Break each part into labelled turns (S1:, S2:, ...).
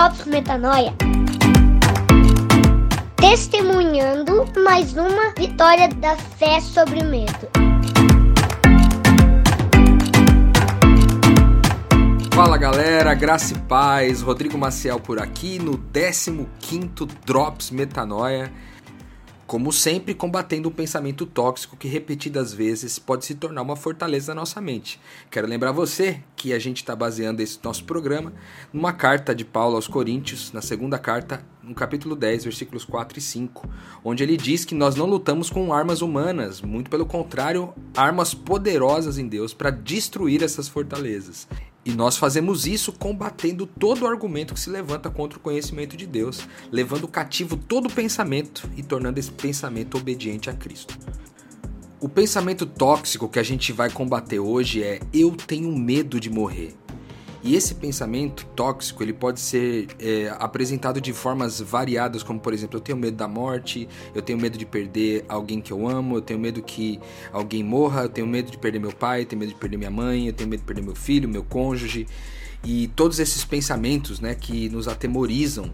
S1: Drops Metanoia. Testemunhando mais uma vitória da fé sobre o medo.
S2: Fala galera, graça e paz, Rodrigo Maciel por aqui no 15º Drops Metanoia como sempre, combatendo um pensamento tóxico que repetidas vezes pode se tornar uma fortaleza na nossa mente. Quero lembrar você que a gente está baseando esse nosso programa numa carta de Paulo aos Coríntios, na segunda carta, no capítulo 10, versículos 4 e 5, onde ele diz que nós não lutamos com armas humanas, muito pelo contrário, armas poderosas em Deus para destruir essas fortalezas. E nós fazemos isso combatendo todo argumento que se levanta contra o conhecimento de Deus, levando cativo todo pensamento e tornando esse pensamento obediente a Cristo. O pensamento tóxico que a gente vai combater hoje é eu tenho medo de morrer. E esse pensamento tóxico ele pode ser é, apresentado de formas variadas, como por exemplo, eu tenho medo da morte, eu tenho medo de perder alguém que eu amo, eu tenho medo que alguém morra, eu tenho medo de perder meu pai, eu tenho medo de perder minha mãe, eu tenho medo de perder meu filho, meu cônjuge. E todos esses pensamentos né, que nos atemorizam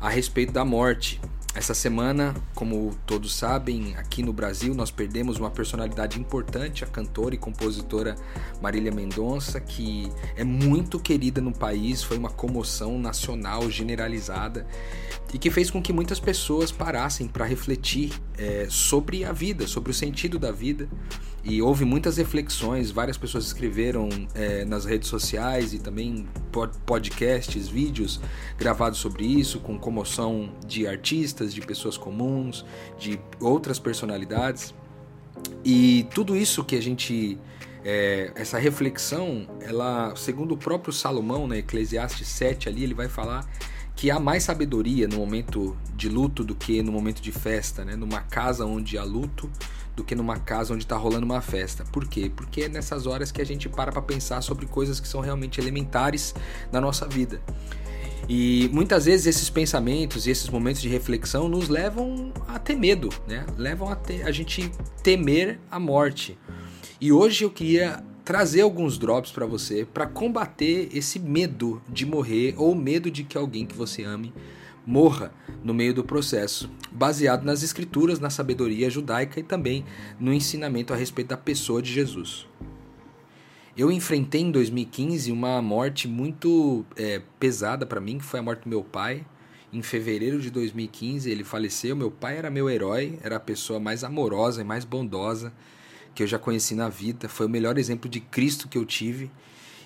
S2: a respeito da morte. Essa semana, como todos sabem, aqui no Brasil nós perdemos uma personalidade importante, a cantora e compositora Marília Mendonça, que é muito querida no país, foi uma comoção nacional generalizada e que fez com que muitas pessoas parassem para refletir é, sobre a vida, sobre o sentido da vida e houve muitas reflexões, várias pessoas escreveram é, nas redes sociais e também podcasts, vídeos gravados sobre isso, com comoção de artistas, de pessoas comuns, de outras personalidades. E tudo isso que a gente. É, essa reflexão, ela, segundo o próprio Salomão, na né, Eclesiastes 7, ali, ele vai falar que há mais sabedoria no momento de luto do que no momento de festa, né? Numa casa onde há luto, do que numa casa onde está rolando uma festa. Por quê? Porque é nessas horas que a gente para para pensar sobre coisas que são realmente elementares na nossa vida. E muitas vezes esses pensamentos e esses momentos de reflexão nos levam a ter medo, né? Levam a, ter, a gente temer a morte. E hoje eu queria trazer alguns drops para você para combater esse medo de morrer ou medo de que alguém que você ame morra no meio do processo, baseado nas escrituras, na sabedoria judaica e também no ensinamento a respeito da pessoa de Jesus. Eu enfrentei em 2015 uma morte muito é, pesada para mim, que foi a morte do meu pai. Em fevereiro de 2015 ele faleceu. Meu pai era meu herói, era a pessoa mais amorosa e mais bondosa que eu já conheci na vida. Foi o melhor exemplo de Cristo que eu tive.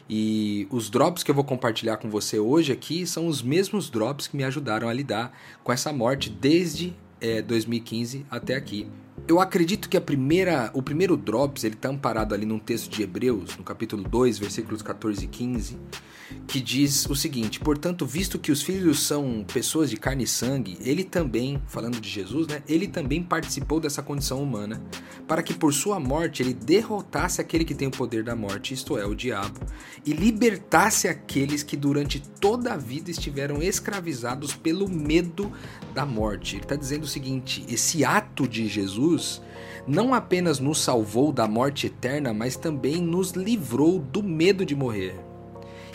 S2: E os drops que eu vou compartilhar com você hoje aqui são os mesmos drops que me ajudaram a lidar com essa morte desde é, 2015 até aqui. Eu acredito que a primeira, o primeiro drops ele está amparado ali num texto de Hebreus, no capítulo 2, versículos 14 e 15, que diz o seguinte: Portanto, visto que os filhos são pessoas de carne e sangue, ele também, falando de Jesus, né? Ele também participou dessa condição humana, para que por sua morte ele derrotasse aquele que tem o poder da morte, isto é, o diabo, e libertasse aqueles que durante toda a vida estiveram escravizados pelo medo da morte. Ele está dizendo o seguinte: esse ato de Jesus não apenas nos salvou da morte eterna, mas também nos livrou do medo de morrer.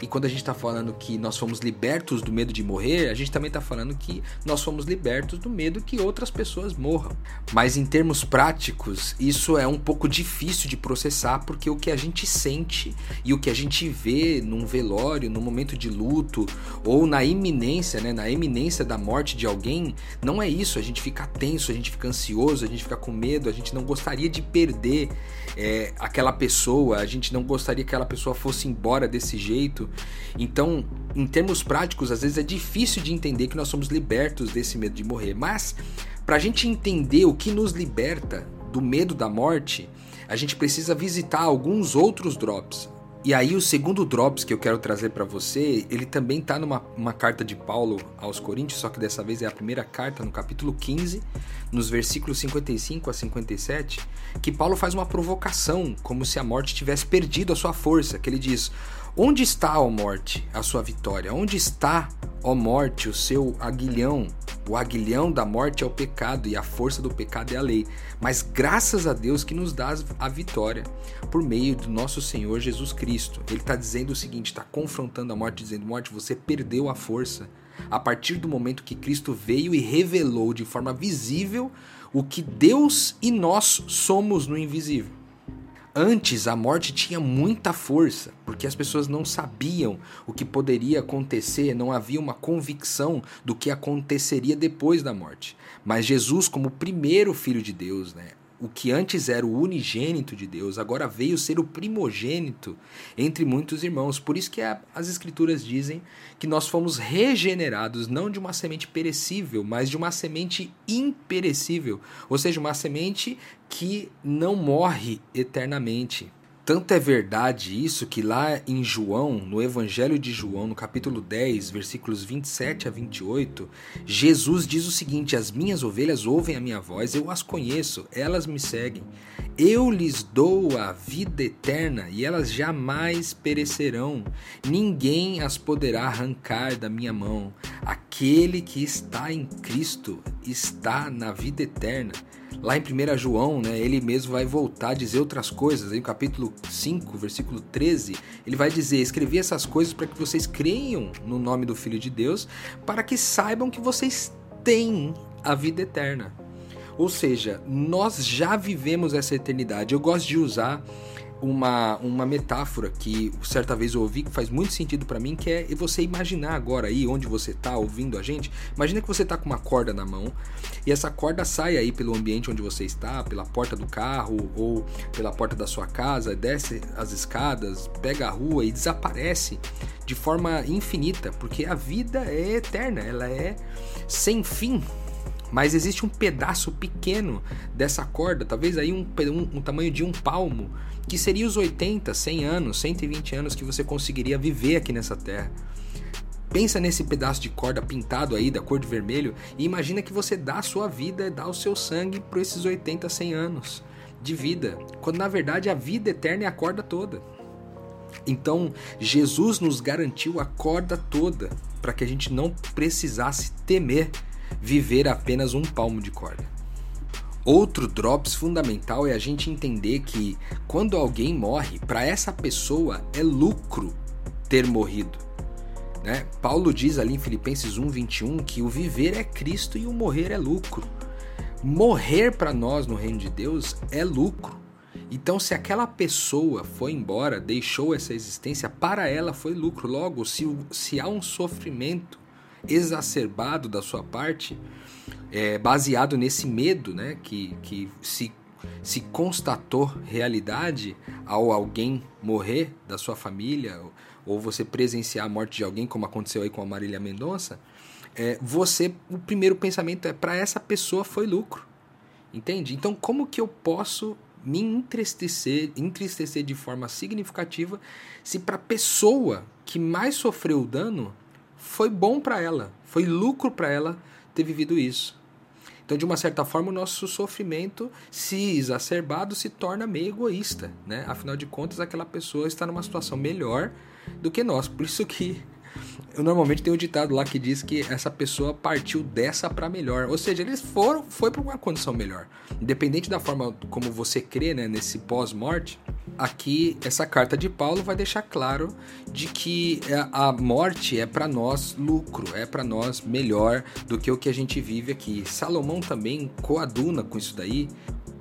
S2: E quando a gente está falando que nós fomos libertos do medo de morrer, a gente também está falando que nós fomos libertos do medo que outras pessoas morram. Mas em termos práticos, isso é um pouco difícil de processar porque o que a gente sente e o que a gente vê num velório, no momento de luto ou na iminência, né, na iminência da morte de alguém, não é isso. A gente fica tenso, a gente fica ansioso, a gente fica com medo, a gente não gostaria de perder é, aquela pessoa, a gente não gostaria que aquela pessoa fosse embora desse jeito. Então, em termos práticos, às vezes é difícil de entender que nós somos libertos desse medo de morrer. Mas, para a gente entender o que nos liberta do medo da morte, a gente precisa visitar alguns outros drops. E aí o segundo drops que eu quero trazer para você, ele também está numa uma carta de Paulo aos Coríntios, só que dessa vez é a primeira carta, no capítulo 15, nos versículos 55 a 57, que Paulo faz uma provocação, como se a morte tivesse perdido a sua força, que ele diz: Onde está, ó morte, a sua vitória? Onde está, ó morte, o seu aguilhão? O aguilhão da morte é o pecado e a força do pecado é a lei. Mas graças a Deus que nos dá a vitória por meio do nosso Senhor Jesus Cristo. Ele está dizendo o seguinte: está confrontando a morte, dizendo: Morte, você perdeu a força. a partir do momento que Cristo veio e revelou de forma visível o que Deus e nós somos no invisível. Antes a morte tinha muita força, porque as pessoas não sabiam o que poderia acontecer, não havia uma convicção do que aconteceria depois da morte. Mas Jesus, como primeiro filho de Deus, né, o que antes era o unigênito de Deus, agora veio ser o primogênito entre muitos irmãos. Por isso que as escrituras dizem que nós fomos regenerados não de uma semente perecível, mas de uma semente imperecível, ou seja, uma semente que não morre eternamente. Tanto é verdade isso que lá em João, no Evangelho de João, no capítulo 10, versículos 27 a 28, Jesus diz o seguinte: As minhas ovelhas ouvem a minha voz, eu as conheço, elas me seguem. Eu lhes dou a vida eterna e elas jamais perecerão. Ninguém as poderá arrancar da minha mão. Aquele que está em Cristo está na vida eterna. Lá em 1 João, né, ele mesmo vai voltar a dizer outras coisas. Em capítulo 5, versículo 13, ele vai dizer: Escrevi essas coisas para que vocês creiam no nome do Filho de Deus, para que saibam que vocês têm a vida eterna. Ou seja, nós já vivemos essa eternidade. Eu gosto de usar uma, uma metáfora que certa vez eu ouvi que faz muito sentido para mim, que é você imaginar agora aí onde você tá ouvindo a gente. Imagina que você tá com uma corda na mão e essa corda sai aí pelo ambiente onde você está, pela porta do carro ou pela porta da sua casa, desce as escadas, pega a rua e desaparece de forma infinita, porque a vida é eterna, ela é sem fim. Mas existe um pedaço pequeno dessa corda, talvez aí um, um, um tamanho de um palmo, que seria os 80, 100 anos, 120 anos que você conseguiria viver aqui nessa terra. Pensa nesse pedaço de corda pintado aí da cor de vermelho e imagina que você dá a sua vida, dá o seu sangue por esses 80, 100 anos de vida, quando na verdade a vida eterna é a corda toda. Então, Jesus nos garantiu a corda toda para que a gente não precisasse temer viver apenas um palmo de corda. Outro drops fundamental é a gente entender que quando alguém morre, para essa pessoa é lucro ter morrido. Né? Paulo diz ali em Filipenses 1:21 que o viver é Cristo e o morrer é lucro. Morrer para nós no reino de Deus é lucro. Então, se aquela pessoa foi embora, deixou essa existência, para ela foi lucro. Logo, se, se há um sofrimento exacerbado da sua parte, é, baseado nesse medo né, que, que se, se constatou realidade ao alguém morrer da sua família, ou, você presenciar a morte de alguém, como aconteceu aí com a Marília Mendonça, é, você, o primeiro pensamento é para essa pessoa foi lucro. Entende? Então, como que eu posso me entristecer, entristecer de forma significativa se para a pessoa que mais sofreu o dano foi bom para ela, foi lucro para ela ter vivido isso. Então, de uma certa forma, o nosso sofrimento, se exacerbado, se torna meio egoísta, né? Afinal de contas, aquela pessoa está numa situação melhor do que nós. Por isso que eu normalmente tenho um ditado lá que diz que essa pessoa partiu dessa para melhor. Ou seja, eles foram, foi para uma condição melhor. Independente da forma como você crê, né, nesse pós-morte, aqui essa carta de Paulo vai deixar claro de que é, a morte é para nós lucro, é para nós melhor do que o que a gente vive aqui. Salomão também coaduna com isso daí,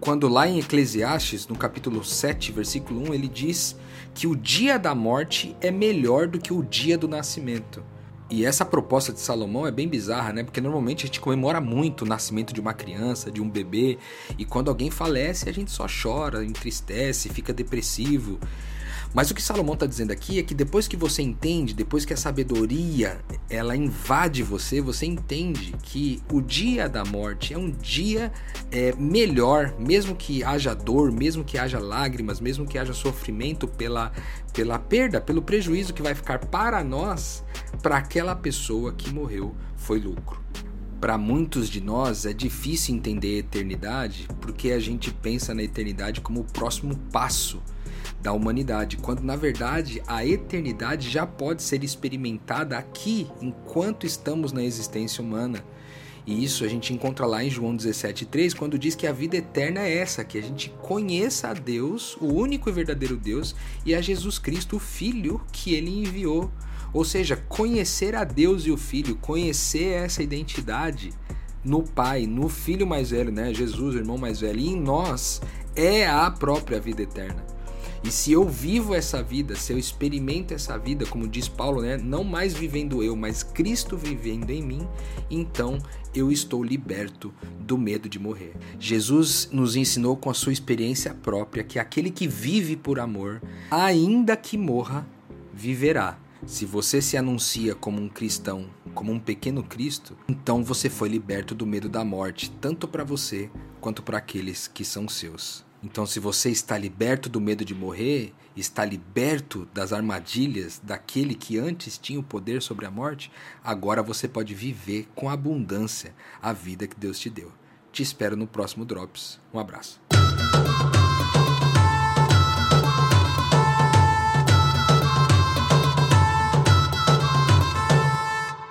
S2: quando lá em Eclesiastes, no capítulo 7, versículo 1, ele diz que o dia da morte é melhor do que o dia do nascimento. E essa proposta de Salomão é bem bizarra, né? Porque normalmente a gente comemora muito o nascimento de uma criança, de um bebê, e quando alguém falece, a gente só chora, entristece, fica depressivo. Mas o que Salomão está dizendo aqui é que depois que você entende, depois que a sabedoria ela invade você, você entende que o dia da morte é um dia é, melhor, mesmo que haja dor, mesmo que haja lágrimas, mesmo que haja sofrimento pela, pela perda, pelo prejuízo que vai ficar para nós, para aquela pessoa que morreu foi lucro. Para muitos de nós é difícil entender a eternidade porque a gente pensa na eternidade como o próximo passo da humanidade, quando na verdade a eternidade já pode ser experimentada aqui enquanto estamos na existência humana. E isso a gente encontra lá em João 17,3, quando diz que a vida eterna é essa, que a gente conheça a Deus, o único e verdadeiro Deus, e a Jesus Cristo, o Filho que ele enviou. Ou seja, conhecer a Deus e o Filho, conhecer essa identidade no Pai, no Filho mais velho, né? Jesus, o irmão mais velho, e em nós é a própria vida eterna. E se eu vivo essa vida, se eu experimento essa vida, como diz Paulo, né, não mais vivendo eu, mas Cristo vivendo em mim, então eu estou liberto do medo de morrer. Jesus nos ensinou com a sua experiência própria que aquele que vive por amor, ainda que morra, viverá. Se você se anuncia como um cristão, como um pequeno Cristo, então você foi liberto do medo da morte, tanto para você quanto para aqueles que são seus. Então, se você está liberto do medo de morrer, está liberto das armadilhas daquele que antes tinha o poder sobre a morte, agora você pode viver com abundância a vida que Deus te deu. Te espero no próximo Drops. Um abraço.